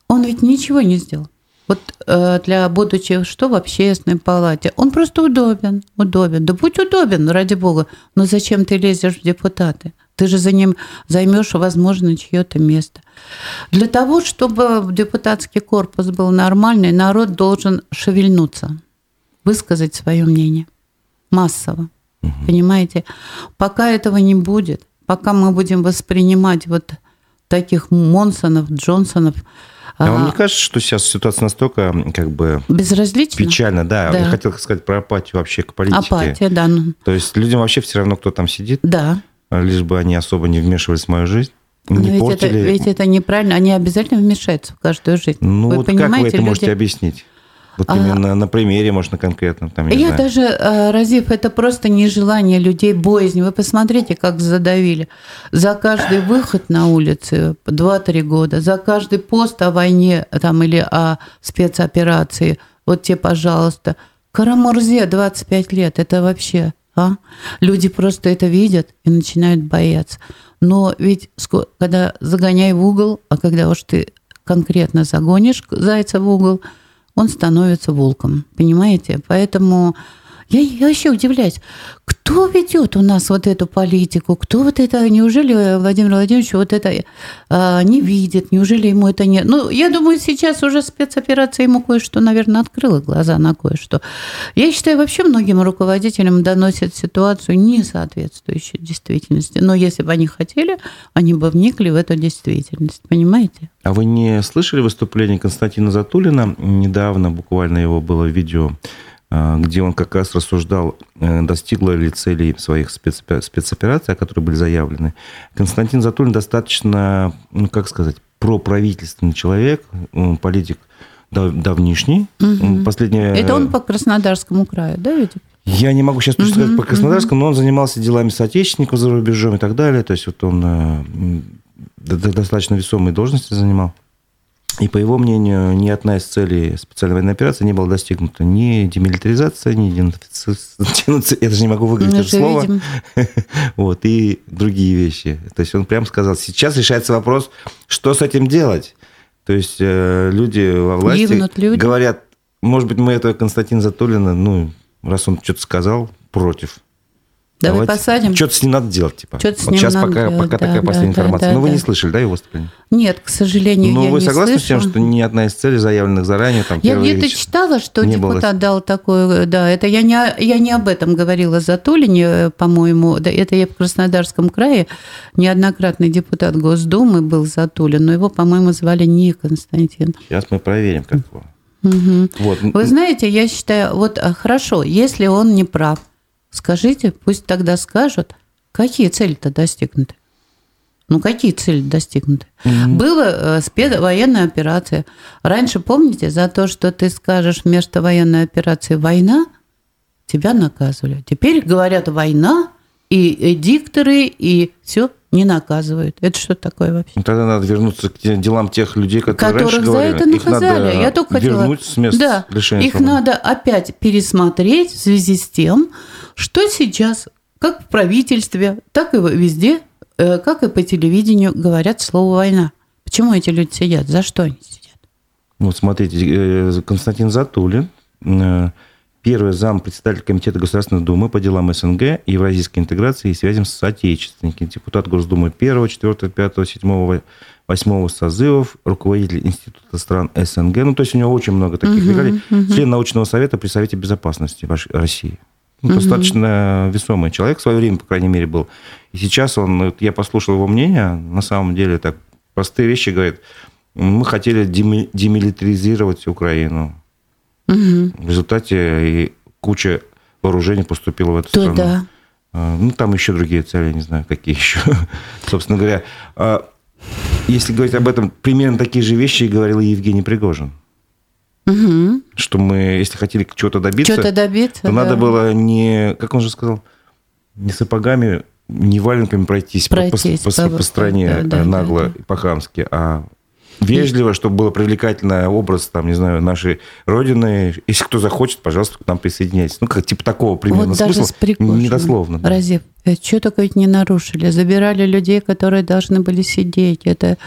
он ведь ничего не сделал. Вот э, для будучи что в общественной палате, он просто удобен, удобен. Да будь удобен, ради бога. Но зачем ты лезешь в депутаты? Ты же за ним займешь, возможно, чье-то место. Для того, чтобы депутатский корпус был нормальный, народ должен шевельнуться, высказать свое мнение массово. Угу. Понимаете? Пока этого не будет, пока мы будем воспринимать вот таких Монсонов, Джонсонов, а вам не кажется, что сейчас ситуация настолько как бы безразлична? Печально, да. да. Я хотел сказать про апатию вообще к политике. Апатия, да. Ну. То есть людям вообще все равно, кто там сидит. Да. А лишь бы они особо не вмешивались в мою жизнь. Не Но ведь, портили... это, ведь это неправильно. Они обязательно вмешаются в каждую жизнь. Ну, Вы вот как вы это люди... можете объяснить? Вот а, именно на примере, может, на конкретном. Там, я, я даже, э, Разив, это просто нежелание людей, боязнь. Вы посмотрите, как задавили. За каждый выход на улицы 2-3 года, за каждый пост о войне там, или о спецоперации, вот те, пожалуйста. Карамурзе 25 лет, это вообще... А? Люди просто это видят и начинают бояться. Но ведь когда загоняй в угол, а когда уж ты конкретно загонишь зайца в угол, он становится волком, понимаете? Поэтому я, я вообще удивляюсь, кто ведет у нас вот эту политику, кто вот это, неужели Владимир Владимирович вот это а, не видит, неужели ему это не... Ну, я думаю, сейчас уже спецоперация ему кое-что, наверное, открыла глаза на кое-что. Я считаю, вообще многим руководителям доносят ситуацию не соответствующую действительности. Но если бы они хотели, они бы вникли в эту действительность, понимаете? А вы не слышали выступление Константина Затулина? Недавно буквально его было видео где он как раз рассуждал, э, достигла ли целей своих спецопераций, которые были заявлены. Константин Затулин достаточно, ну как сказать, проправительственный человек, политик давнишний. Угу. Последнее... Это он по Краснодарскому краю, да, ведь? Я не могу сейчас точно сказать угу, по Краснодарскому, угу. но он занимался делами соотечественников за рубежом и так далее. То есть вот он э, достаточно весомые должности занимал. И по его мнению, ни одна из целей специальной военной операции не была достигнута. Ни демилитаризация, ни денацификация. Я даже не могу выговорить это слово. Вот, и другие вещи. То есть он прямо сказал, сейчас решается вопрос, что с этим делать. То есть э, люди во власти люди. говорят, может быть, мы этого Константина Затулина, ну, раз он что-то сказал, против. Давай Давайте. посадим. Что-то с ним надо делать, типа. Что-то с вот ним сейчас надо пока, делать, пока да, такая да, последняя да, информация. Да, Но вы да. не слышали, да, его выступление? Нет, к сожалению, Но я вы не согласны слышу. с тем, что ни одна из целей, заявленных заранее, там, Я где-то читала, что не депутат было... дал такое, да, это я не, я не об этом говорила за Тулине, по-моему, да, это я в Краснодарском крае, неоднократный депутат Госдумы был Затулин, но его, по-моему, звали не Константин. Сейчас мы проверим, как его. Угу. Вот. Вы знаете, я считаю, вот а, хорошо, если он не прав, скажите, пусть тогда скажут, Какие цели-то достигнуты? Ну, какие цели достигнуты? Mm-hmm. Была э, спецвоенная операция. Раньше, помните, за то, что ты скажешь вместо военной операции «война», тебя наказывали. Теперь говорят «война», и, и дикторы, и все не наказывают. Это что такое вообще? Ну, тогда надо вернуться к делам тех людей, которые Которых раньше за говорили. это наказали. Их надо Я только вернуть хотела... с места да, лишения Их свободы. надо опять пересмотреть в связи с тем, что сейчас как в правительстве, так и везде, э, как и по телевидению говорят слово «война». Почему эти люди сидят? За что они сидят? Вот смотрите, э, Константин Затулин, э, первый зам председатель Комитета Государственной Думы по делам СНГ, евразийской интеграции и связям с соотечественниками, депутат Госдумы 1, 4, 5, 7, 8 созывов, руководитель Института стран СНГ. Ну, то есть у него очень много таких угу, регалий. Угу. Член научного совета при Совете Безопасности России. Ну, достаточно весомый человек в свое время, по крайней мере, был. И сейчас он, я послушал его мнение, на самом деле так простые вещи говорит. Мы хотели демилитаризировать Украину. Угу. В результате куча вооружений поступила в эту То страну. Да. А, ну, там еще другие цели, не знаю, какие еще. Собственно говоря, а, если говорить об этом, примерно такие же вещи говорил и Евгений Пригожин. Угу. Что мы, если хотели чего-то добиться, чего-то добиться то да. надо было не, как он же сказал, не сапогами, не валенками пройтись, пройтись по, по, по, по стране да, нагло да, да. по-хамски, а вежливо, чтобы было привлекательный образ, там, не знаю, нашей Родины. Если кто захочет, пожалуйста, к нам присоединяйтесь. Ну, как типа такого примерно вот смысла. Недословно. Да. Разве э, что ведь не нарушили? Забирали людей, которые должны были сидеть. Это,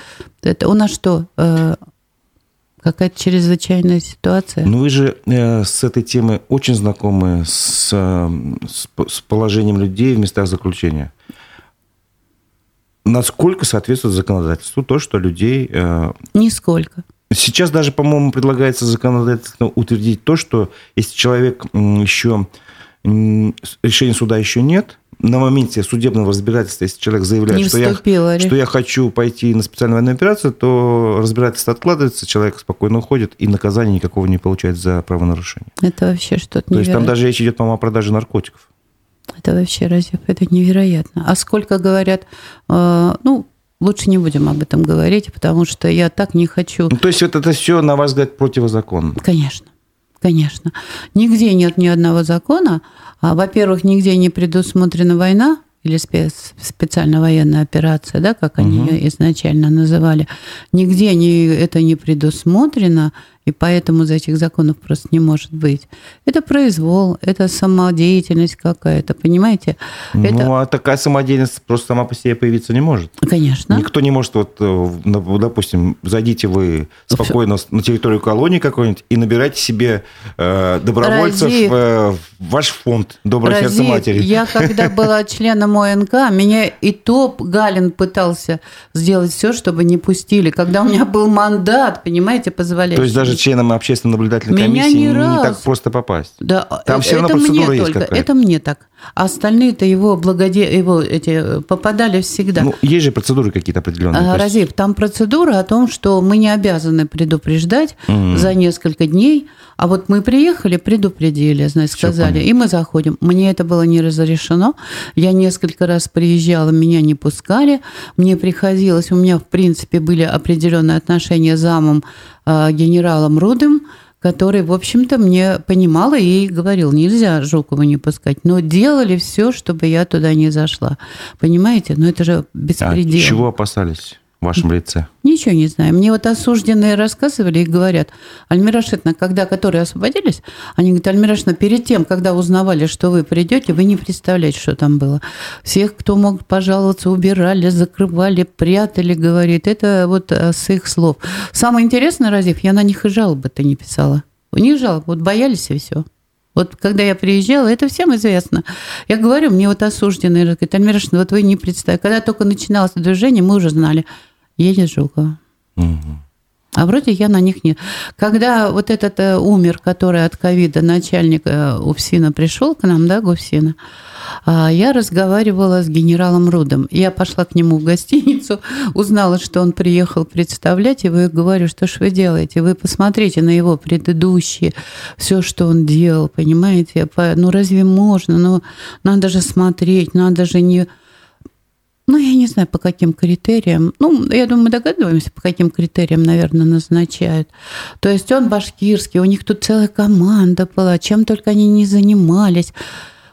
это у нас что, э, Какая-то чрезвычайная ситуация. Ну, вы же э, с этой темой очень знакомы с, э, с положением людей в местах заключения. Насколько соответствует законодательству то, что людей... Э, Нисколько. Сейчас даже, по-моему, предлагается законодательно утвердить то, что если человек еще... Решения суда еще нет, на моменте судебного разбирательства, если человек заявляет, что я, что я хочу пойти на специальную военную операцию, то разбирательство откладывается, человек спокойно уходит, и наказания никакого не получает за правонарушение. Это вообще что-то То есть там даже речь идет, по-моему, о продаже наркотиков. Это вообще, разве это невероятно. А сколько говорят, э, ну, лучше не будем об этом говорить, потому что я так не хочу. Ну, то есть это, это все, на ваш взгляд, противозаконно? Конечно. Конечно. Нигде нет ни одного закона. А, во-первых, нигде не предусмотрена война, или спец, специальная военная операция, да, как они угу. ее изначально называли, нигде не, это не предусмотрено, и поэтому за этих законов просто не может быть. Это произвол, это самодеятельность какая-то, понимаете? Ну, это... а такая самодеятельность просто сама по себе появиться не может. Конечно. Никто не может, вот, э, допустим, зайдите вы спокойно Все. на территорию колонии какой-нибудь и набирайте себе э, добровольцев Разив. э, в ваш фонд «Доброе Разив. сердце матери». Я когда была членом ОНК, меня и топ Галин пытался сделать все, чтобы не пустили. Когда у меня был мандат, понимаете, позволяющий. То есть даже членом общественной наблюдательной Меня комиссии не, не раз. так просто попасть. Да, Там все равно процедура мне есть только, Это мне так. А остальные-то его, благоде... его эти, попадали всегда. Ну, есть же процедуры какие-то определенные. А, Разив, там процедура о том, что мы не обязаны предупреждать mm-hmm. за несколько дней, а вот мы приехали, предупредили, значит, сказали, и мы заходим. Мне это было не разрешено. Я несколько раз приезжала, меня не пускали. Мне приходилось, у меня, в принципе, были определенные отношения с замом генералом Рудым, который, в общем-то, мне понимала и говорил, нельзя Жукова не пускать. Но делали все, чтобы я туда не зашла. Понимаете? Но это же беспредел. А чего опасались? В вашем лице? Ничего не знаю. Мне вот осужденные рассказывали и говорят, Альмира Шитна, когда которые освободились, они говорят, Альмира Шитна, перед тем, когда узнавали, что вы придете, вы не представляете, что там было. Всех, кто мог пожаловаться, убирали, закрывали, прятали, говорит. Это вот э, с их слов. Самое интересное, Разив, я на них и жалобы-то не писала. У них жалобы, вот боялись и все. Вот когда я приезжала, это всем известно. Я говорю, мне вот осужденные, говорят, Альмира Шитна, вот вы не представляете. Когда только начиналось движение, мы уже знали – едет Жукова. Угу. А вроде я на них нет. Когда вот этот э, умер, который от ковида, начальник э, УФСИНа пришел к нам, да, ГУФСИНа, а, я разговаривала с генералом Рудом. Я пошла к нему в гостиницу, узнала, что он приехал представлять, и вы говорю, что ж вы делаете? Вы посмотрите на его предыдущие, все, что он делал, понимаете? Ну разве можно? Ну надо же смотреть, надо же не ну, я не знаю, по каким критериям. Ну, я думаю, мы догадываемся, по каким критериям, наверное, назначают. То есть он башкирский, у них тут целая команда была, чем только они не занимались.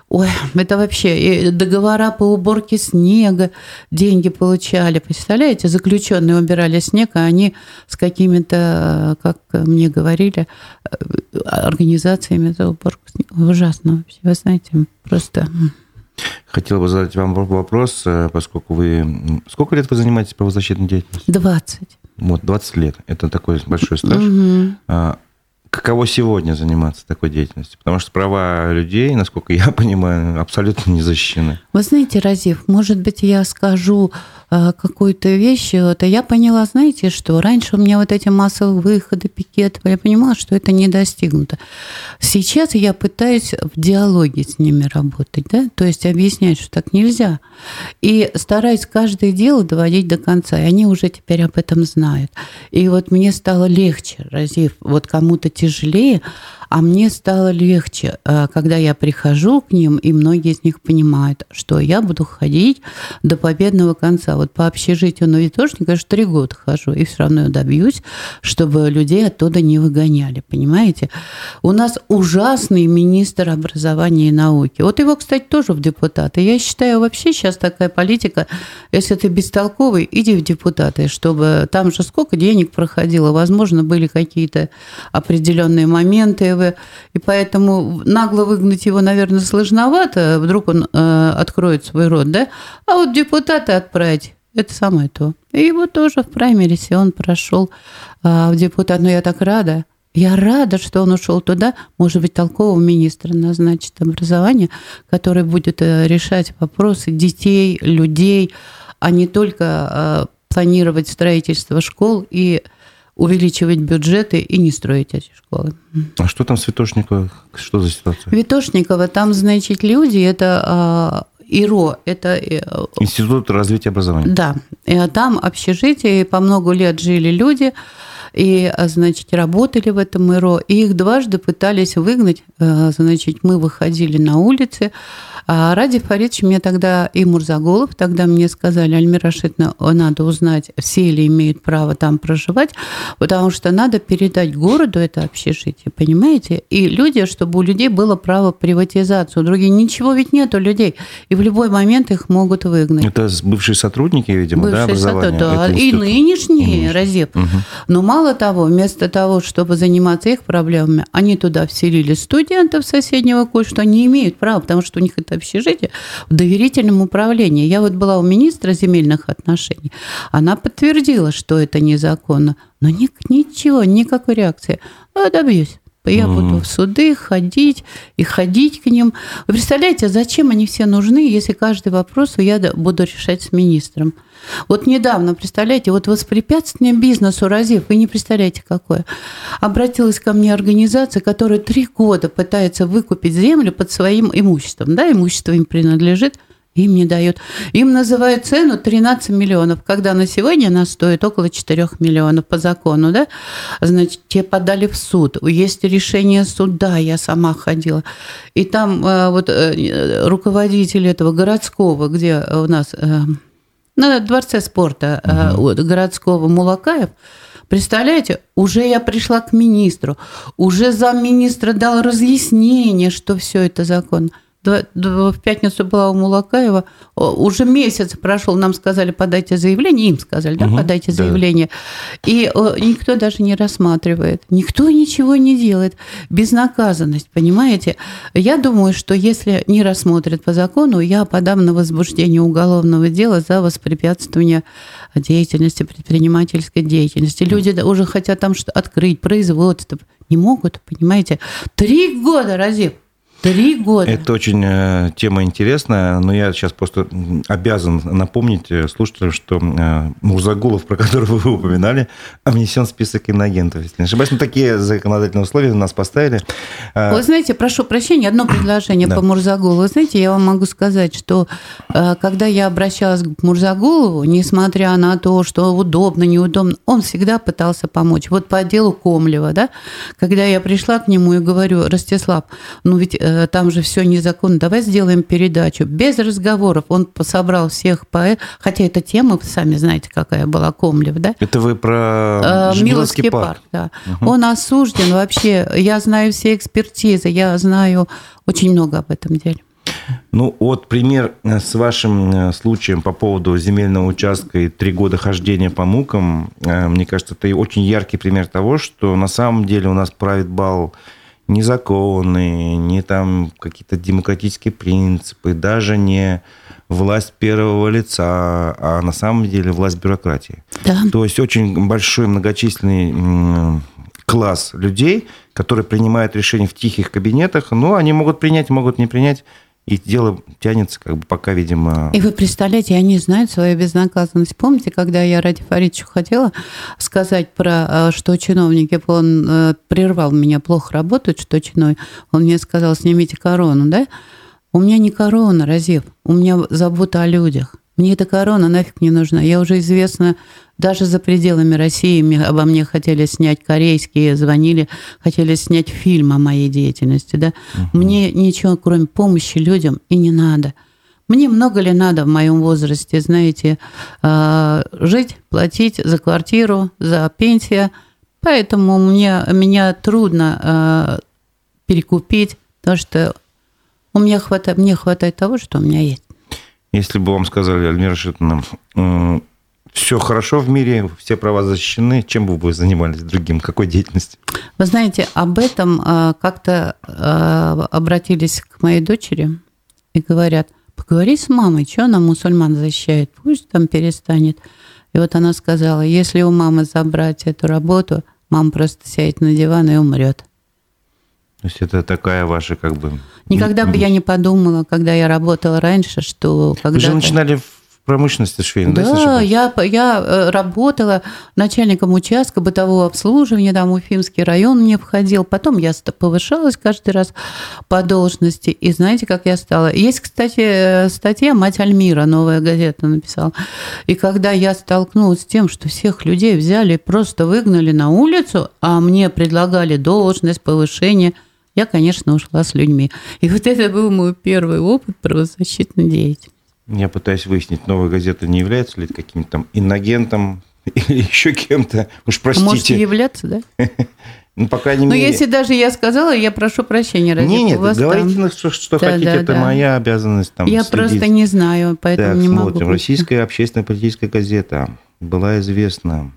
Ой, это вообще договора по уборке снега, деньги получали. Представляете, заключенные убирали снег, а они с какими-то, как мне говорили, организациями за уборку снега. Ужасно вообще, вы знаете, просто... Хотел бы задать вам вопрос, э, поскольку вы... Сколько лет вы занимаетесь правозащитной деятельностью? 20. Вот, 20 лет. Это такой большой стаж. Угу каково сегодня заниматься такой деятельностью? Потому что права людей, насколько я понимаю, абсолютно не защищены. Вы знаете, Разив, может быть, я скажу какую-то вещь. Это я поняла, знаете, что раньше у меня вот эти массовые выходы, пикеты, я понимала, что это не достигнуто. Сейчас я пытаюсь в диалоге с ними работать, да, то есть объяснять, что так нельзя. И стараюсь каждое дело доводить до конца, и они уже теперь об этом знают. И вот мне стало легче, Разив, вот кому-то тяжелее, а мне стало легче, э, когда я прихожу к ним, и многие из них понимают, что я буду ходить до победного конца. Вот по общежитию на Витошника я же три года хожу, и все равно добьюсь, чтобы людей оттуда не выгоняли, понимаете? У нас ужасный министр образования и науки. Вот его, кстати, тоже в депутаты. Я считаю, вообще сейчас такая политика, если ты бестолковый, иди в депутаты, чтобы там же сколько денег проходило, возможно, были какие-то определенные моменты, и поэтому нагло выгнать его, наверное, сложновато, вдруг он э, откроет свой рот, да? А вот депутаты отправить, это самое то. И его тоже в праймерисе он прошел э, в депутат, но я так рада. Я рада, что он ушел туда, может быть, толкового министра назначит образование, который будет э, решать вопросы детей, людей, а не только э, планировать строительство школ и увеличивать бюджеты и не строить эти школы. А что там с? Что за ситуация? Витошниково, там, значит, люди, это а, ИРО, это... Э, Институт развития образования. Да, там общежитие, по много лет жили люди, и, значит, работали в этом ИРО, и их дважды пытались выгнать, значит, мы выходили на улицы, а Ради Фаридович мне тогда и Мурзаголов, тогда мне сказали, Альмира Рашидовна, надо узнать, все ли имеют право там проживать, потому что надо передать городу это общежитие, понимаете? И люди, чтобы у людей было право приватизации, у других ничего ведь нет у людей, и в любой момент их могут выгнать. Это бывшие сотрудники, видимо, бывшие да, образования? Да, и нынешние, Разеп. Угу. Но мало того, вместо того, чтобы заниматься их проблемами, они туда вселили студентов соседнего колледжа, что они имеют право, потому что у них это общежития в доверительном управлении. Я вот была у министра земельных отношений. Она подтвердила, что это незаконно. Но ни, ничего, никакой реакции. Ну, добьюсь. Я mm буду в суды ходить и ходить к ним. Вы представляете, зачем они все нужны, если каждый вопрос я буду решать с министром? Вот недавно, представляете, вот воспрепятствие бизнесу Разив, вы не представляете, какое. Обратилась ко мне организация, которая три года пытается выкупить землю под своим имуществом. Да, имущество им принадлежит, им не дают. Им называют цену 13 миллионов, когда на сегодня она стоит около 4 миллионов по закону, да? Значит, те подали в суд. Есть решение суда, я сама ходила. И там э, вот э, руководитель этого городского, где у нас э, на Дворце спорта угу. городского Мулакаев, Представляете, уже я пришла к министру, уже замминистра дал разъяснение, что все это законно в пятницу была у Мулакаева, уже месяц прошел, нам сказали, подайте заявление, им сказали, да, угу, подайте да. заявление, и никто даже не рассматривает, никто ничего не делает, безнаказанность, понимаете? Я думаю, что если не рассмотрят по закону, я подам на возбуждение уголовного дела за воспрепятствование деятельности, предпринимательской деятельности. Люди уже хотят там что открыть, производство, не могут, понимаете? Три года, Разив, Три года. Это очень э, тема интересная, но я сейчас просто обязан напомнить э, слушателям, что э, Мурзагулов, про которого вы упоминали, внесен в список иноагентов. Если не ошибаюсь, ну, такие законодательные условия нас поставили. Вы знаете, прошу прощения, одно предложение по Мурзагулову. Вы знаете, я вам могу сказать, что когда я обращалась к Мурзагулову, несмотря на то, что удобно, неудобно, он всегда пытался помочь. Вот по делу Комлева, да, когда я пришла к нему и говорю, Ростислав, ну ведь Э, там же все незаконно, давай сделаем передачу. Без разговоров он собрал всех поэтов, хотя эта тема, вы сами знаете, какая была, Комлев, да? Это вы про э, Миловский парк. парк да. Угу. Он осужден вообще, я знаю все экспертизы, я знаю очень много об этом деле. Ну, вот пример э, с вашим случаем по поводу земельного участка и три года хождения по мукам, мне кажется, это очень яркий пример того, что на самом деле у нас правит бал не законы, не там какие-то демократические принципы, даже не власть первого лица, а на самом деле власть бюрократии. Да. То есть очень большой многочисленный класс людей, которые принимают решения в тихих кабинетах, но они могут принять, могут не принять. И дело тянется, как бы пока, видимо... И вы представляете, они знают свою безнаказанность. Помните, когда я Ради Фаридовичу хотела сказать про, э, что чиновники, он э, прервал меня, плохо работают, что чиновник, он мне сказал, снимите корону, да? У меня не корона, Разев, у меня забота о людях. Мне эта корона нафиг не нужна. Я уже известна даже за пределами России. Обо мне хотели снять корейские, звонили, хотели снять фильм о моей деятельности. Да? Угу. Мне ничего, кроме помощи людям, и не надо. Мне много ли надо в моем возрасте, знаете, а, жить, платить за квартиру, за пенсию. Поэтому мне, меня трудно а, перекупить, потому что у меня хватает, мне хватает того, что у меня есть. Если бы вам сказали, Альмира Шитовна, все хорошо в мире, все права защищены, чем бы вы занимались другим, какой деятельностью? Вы знаете, об этом а, как-то а, обратились к моей дочери и говорят, поговори с мамой, что она мусульман защищает, пусть там перестанет. И вот она сказала, если у мамы забрать эту работу, мама просто сядет на диван и умрет. То есть это такая ваша как бы... Никогда бы я не подумала, когда я работала раньше, что... Когда Вы же начинали в промышленности швейной, да? Да, я, я э, работала начальником участка бытового обслуживания, там Уфимский район мне входил. Потом я повышалась каждый раз по должности. И знаете, как я стала? Есть, кстати, э, статья «Мать Альмира», новая газета написала. И когда я столкнулась с тем, что всех людей взяли и просто выгнали на улицу, а мне предлагали должность, повышение – я, конечно, ушла с людьми. И вот это был мой первый опыт правозащитной деятельности. Я пытаюсь выяснить, новая газета не является ли каким-то там инагентом или еще кем-то. Уж простите. Можете являться, да? Ну, по крайней Но мере... если даже я сказала, я прошу прощения. Ради нет, нет, говорите, там... что, что да, хотите, да, это да. моя обязанность. Там, я следить. просто не знаю, поэтому так, не смотрим. могу. Российская общественная политическая газета была известна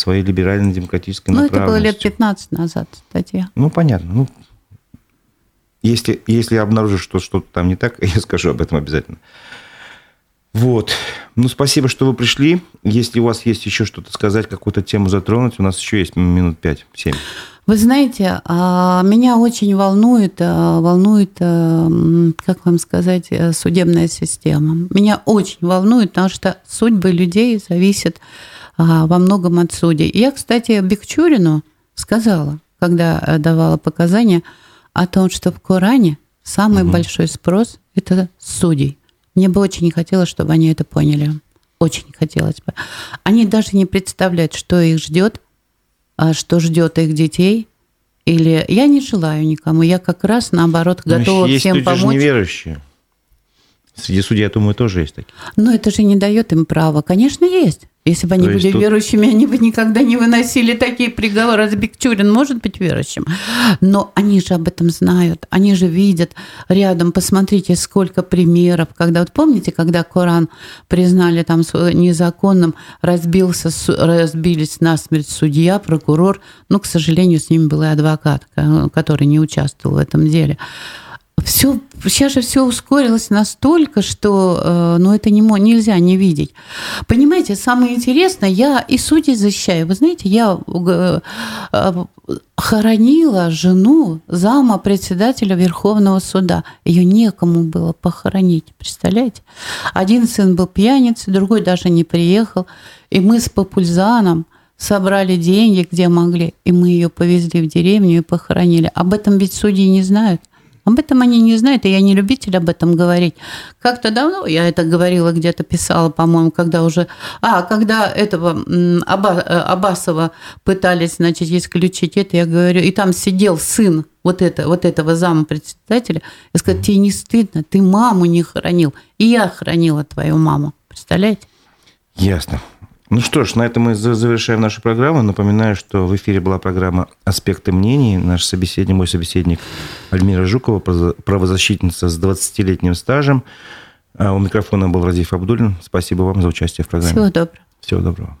своей либерально-демократической ну, направленностью. Ну, это было лет 15 назад статья. Ну, понятно. Ну, если, если я обнаружу, что что-то там не так, я скажу об этом обязательно. Вот. Ну, спасибо, что вы пришли. Если у вас есть еще что-то сказать, какую-то тему затронуть, у нас еще есть минут 5-7. Вы знаете, а, меня очень волнует, а, волнует, а, как вам сказать, э, судебная система. Меня очень волнует, потому что судьбы людей зависят во многом от судей. Я, кстати, Бекчурину сказала, когда э, давала показания, о том, что в Коране самый угу. большой спрос – это судей. Мне бы очень хотелось, чтобы они это поняли. Очень хотелось бы. Они даже не представляют, что их ждет, а что ждет их детей. Или я не желаю никому, я как раз наоборот готова есть всем люди помочь. Же неверующие. Среди судей, я думаю, тоже есть такие. Но это же не дает им права. Конечно, есть. Если бы они То были тут... верующими, они бы никогда не выносили такие приговоры. Раз Бекчурин может быть верующим. Но они же об этом знают. Они же видят рядом. Посмотрите, сколько примеров. Когда, вот помните, когда Коран признали там незаконным, разбился, разбились насмерть судья, прокурор. Ну, к сожалению, с ними был и адвокат, который не участвовал в этом деле все, сейчас же все ускорилось настолько, что э, ну, это не, нельзя не видеть. Понимаете, самое интересное, я и судей защищаю. Вы знаете, я э, хоронила жену зама председателя Верховного суда. Ее некому было похоронить, представляете? Один сын был пьяницей, другой даже не приехал. И мы с Попульзаном собрали деньги, где могли, и мы ее повезли в деревню и похоронили. Об этом ведь судьи не знают. Об этом они не знают, и я не любитель об этом говорить. Как-то давно я это говорила, где-то писала, по-моему, когда уже... А, когда этого Аба, э, Абасова пытались, значит, исключить это, я говорю, и там сидел сын вот, это, вот этого зама председателя, я сказала, тебе не стыдно, ты маму не хранил, и я хранила твою маму. Представляете? Ясно. Ну что ж, на этом мы завершаем нашу программу. Напоминаю, что в эфире была программа «Аспекты мнений». Наш собеседник, мой собеседник Альмира Жукова, правозащитница с 20-летним стажем. А у микрофона был Разиф Абдулин. Спасибо вам за участие в программе. Всего доброго. Всего доброго.